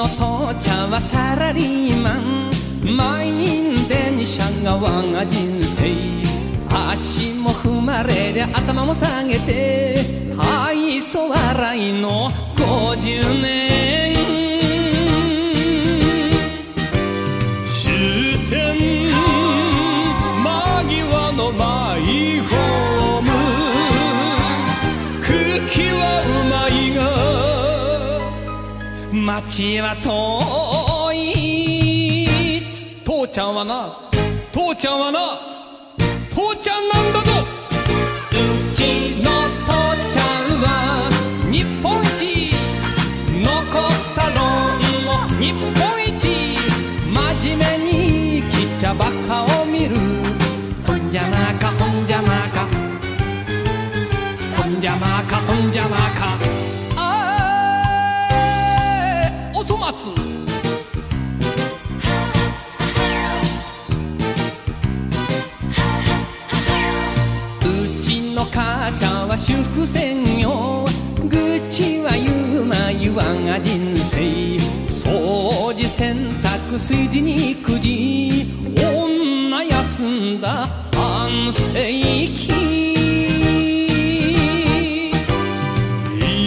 の父ちゃんはサラリーマン。満員電車が我が人生。足も踏まれりゃ頭も下げて。愛想笑いの50年。が街は遠い父ちゃんはな父ちゃんはな父ちゃんなんだぞ。うちの父ちゃんは日本一。残った論も日本一。真面目にきちゃばかを見る。ほんじゃまかほんじゃまか。ほんじゃまかほんじゃまか。ゃんは主婦専業愚痴は言うまいわが人生掃除洗濯炊事に育児女休んだ半世紀。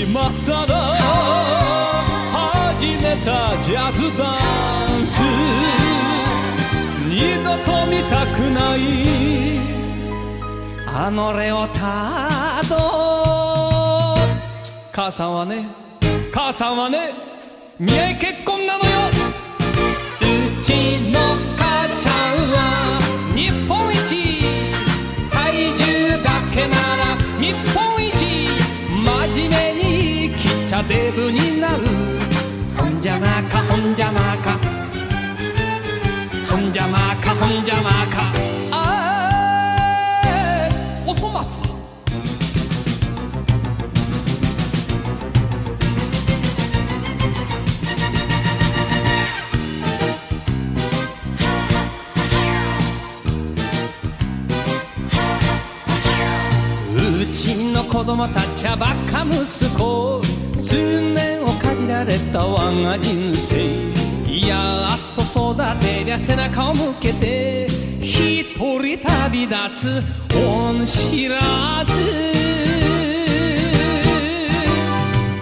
今さら始めたジャズダンス。二度と見たくない。あのレオタード。母さんはね母さんはね見合い結婚なのよ。うちの母ちゃんは日本一。体重だけなら日本一。真面目に生きちゃデブになる。ほんじゃまかほんじゃまか。ほんじゃまかほんじゃまか。子供たちはバカ息子数年をかじられた我が人生いやっと育てりゃ背中を向けて一人旅立つ恩知らず。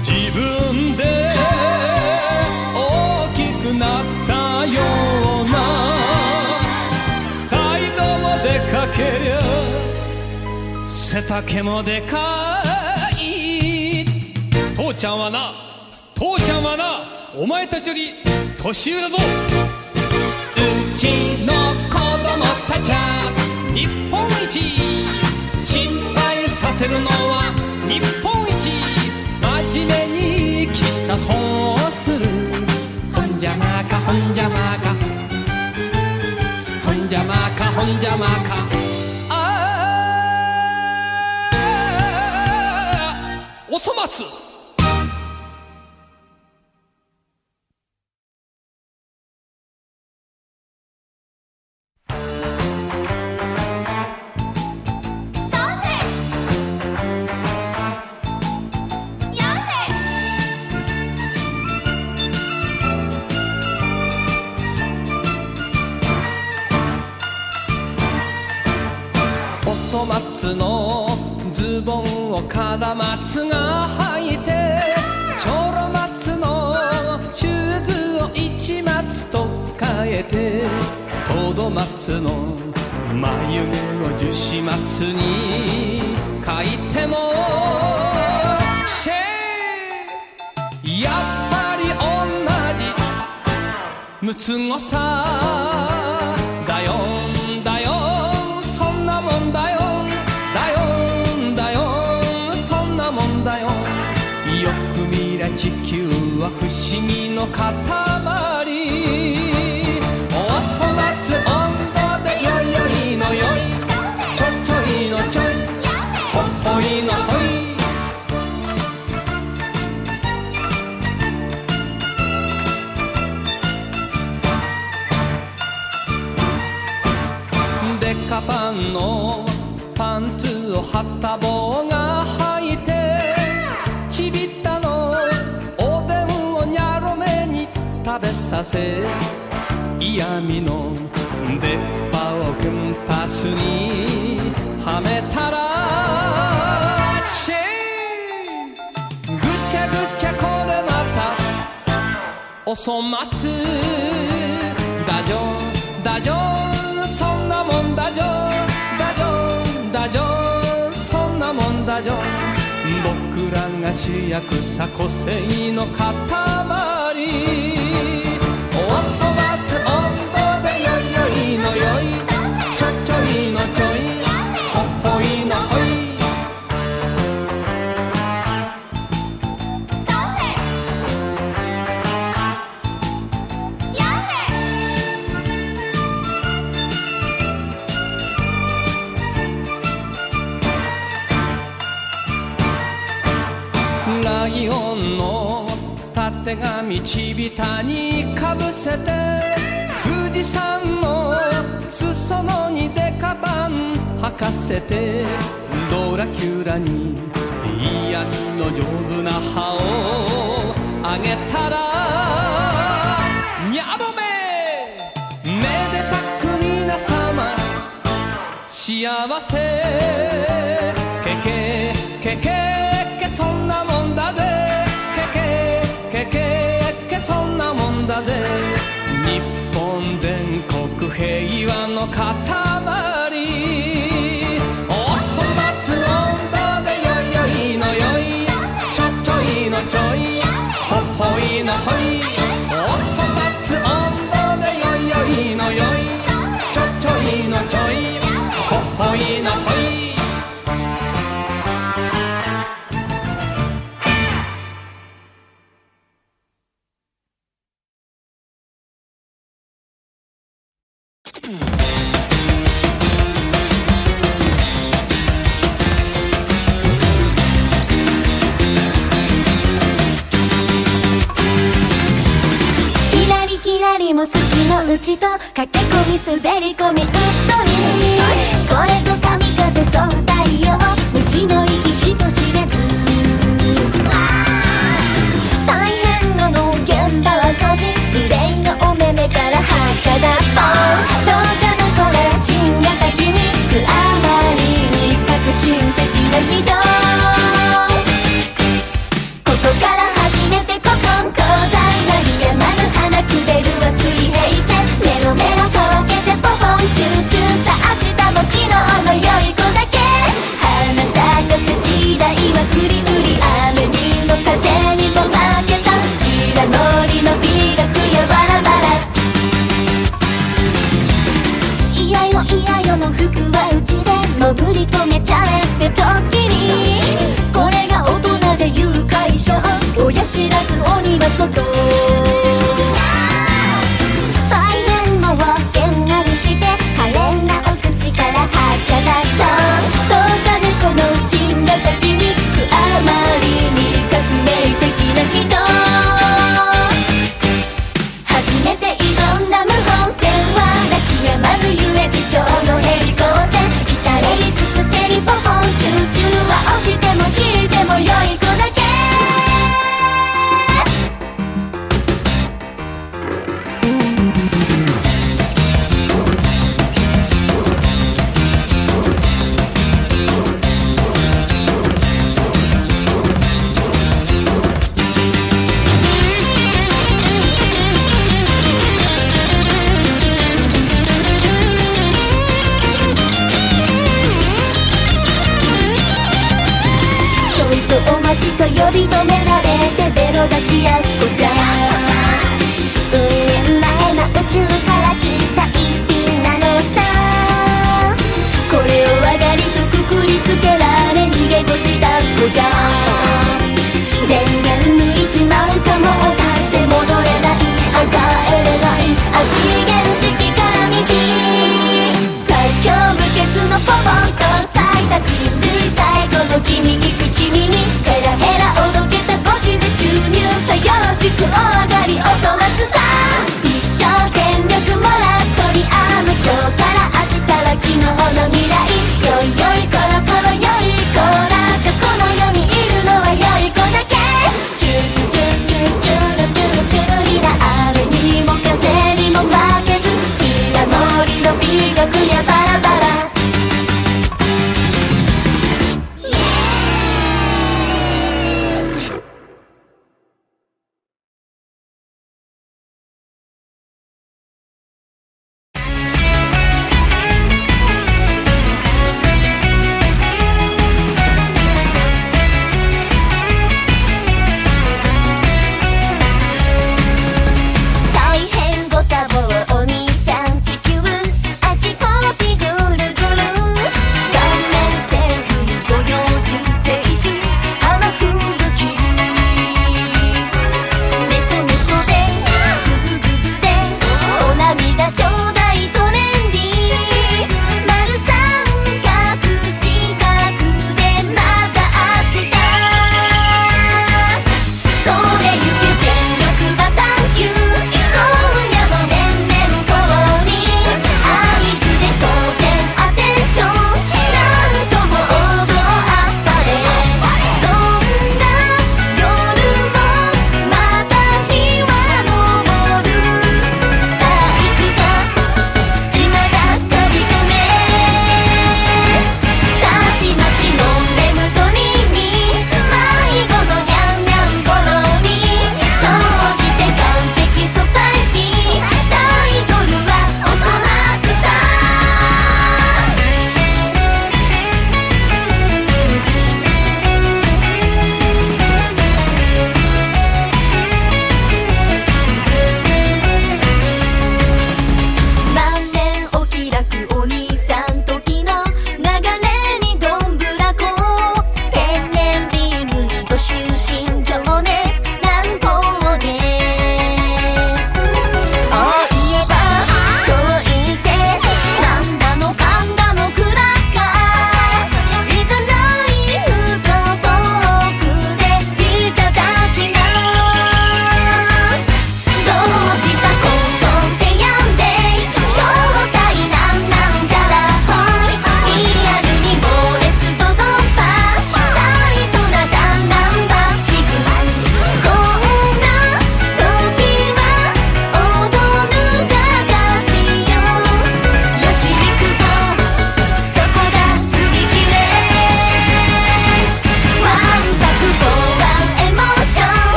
自分で大きくなったような。態度もでかけりゃ背丈もでかい。父ちゃんはな父ちゃんはなお前たちより年上だぞ。うちの子供たちは日本一。失敗させるのは日本一。真面目に生きちゃそうする。ほんじゃまかほんじゃまか。ほんじゃまかほんじゃまか。おそ松おそ松のズボンをカラマツが履いてちょろ松のシューズを一松と変えてトド松の眉毛を樹脂松に書いてもシェーやっぱり同じ。ムツゴさ思議の塊。おそ松温度でよいよいのよい。ちょちょいのちょい。ほっほいのほい。デカパンのパンツをはった棒せ嫌味の出っ歯をクンパスにはめたらシェイぐちゃぐちゃこれまたお粗末。だじょだじンそんなもんだじょだじょだじンそんなもんだン」「ぼ僕らが主役さ個性の塊。風が道端にかぶせて富士山の裾野にデカパンはかせてドラキュラに嫌味の丈夫な歯をあげたらにゃぼめめでたく皆様幸せ。けけけけけそんなもんだぜ。の方も好きのうちと駆け込み滑り込みウッドに。これぞ神風そう太陽虫の息人知れず。ひどいやっこちゃ運年前の宇宙から来た一品なのさこれを上がりとくくりつけられ逃げ腰だっこじゃ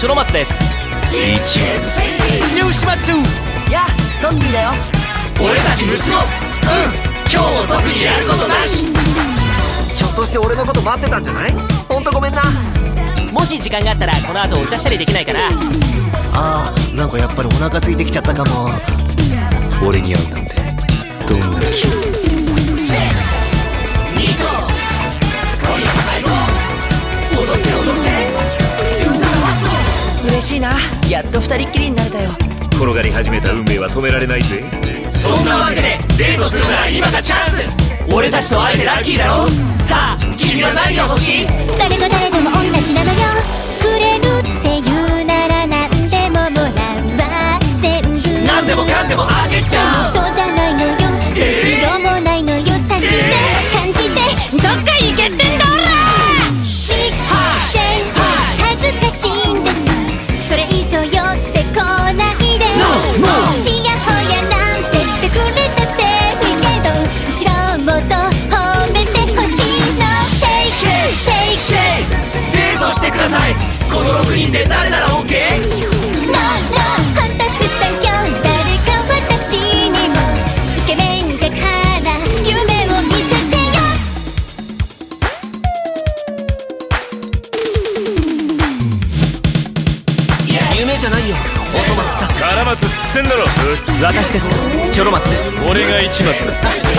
スどうもチョロマツです。一月十四松やあトンビーだよ。俺たちムツノうん。今日も特にやることなし。ひょっとして俺のこと待ってたんじゃない？ほんとごめんな。もし時間があったらこの後お茶したりできないかな。あーなんかやっぱりお腹空いてきちゃったかも。俺に会うなんて。どんな気分嬉しいな。やっと二人っきりになれたよ。転がり始めた運命は止められないぜ。そんなわけでデートするなら今がチャンス。俺たちと会えてラッキーだろ。さあ君は何が欲しい？誰と誰でも同じなのよ。くれるって言うなら何でももらわ全部何でもかんでもあげちゃう。そうじゃない人で誰なら OK? ノーノーハンタスタよ誰か私にも。イケメンだから夢を見せてよ。夢じゃないよ。おそ松さん。カラマツっつってんだろ。私ですチョロマツです。俺が一松だ。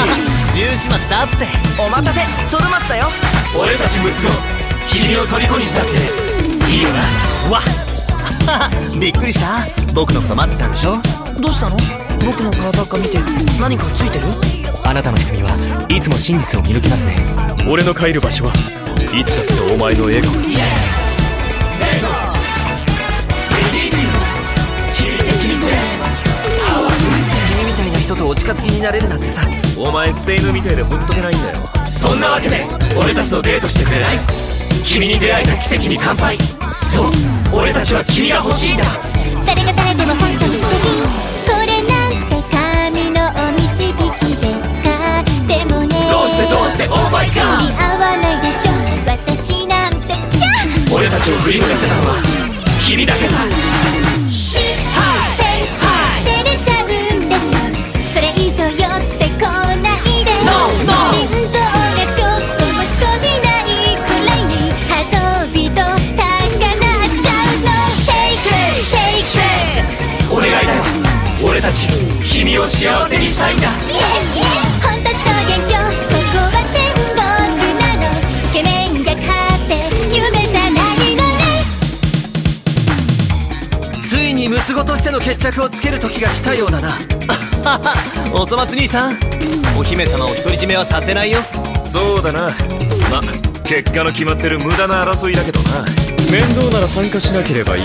十四松だって。お待たせ。トルマツだよ。俺たちムツノ君を虜にしたっていいよな。わっ。びっくりした？僕のこと待ってたんでしょ？どうしたの？僕の顔ばっか見て何かついてる？あなたの瞳はいつも真実を見抜きますね。俺の帰る場所はいつだってお前の笑顔。だ君みたいな人とお近づきになれるなんてさ。お前ステイヌみたいでほっとけないんだよ。そんなわけで俺たちとデートしてくれない？君に出会えた奇跡に乾杯。そう俺たちは君が欲しいんだ。誰が誰でも本当に素敵これなんて神のお導きですか？でもねどうしてどうして？オーマイガ合わないでしょ。私なんて。俺たちを振り向かせたのは君だけさを幸せにしたいんだ。イエイイエイ本当ここは天国なのイケメンが勝って夢じゃないの。ねついにムツゴとしての決着をつける時が来たようだな。おそ松兄さんお姫様を独り占めはさせないよ。そうだな。ま結果の決まってる無駄な争いだけどな。面倒なら参加しなければいい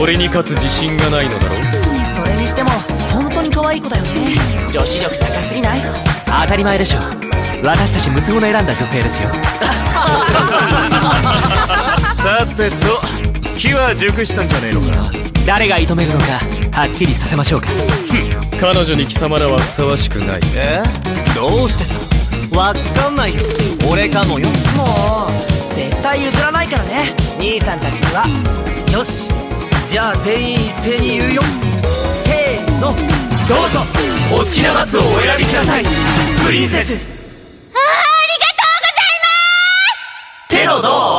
俺に勝つ自信がないのだろそれにしても愛い子だよね。女子力高すぎない？当たり前でしょ。私たちムツゴの選んだ女性ですよ。さてと木は熟したんじゃねえのか誰が射止めるのかはっきりさせましょうか。彼女に貴様らはふさわしくない。え？どうしてさ？わかんないよ。俺かもよ。もう絶対譲らないからね。兄さんたちには。よし。じゃあ全員一斉に言うよ。せーのどうぞ。お好きな松をお選びください。プリンセス。ありがとうございます。テロどう？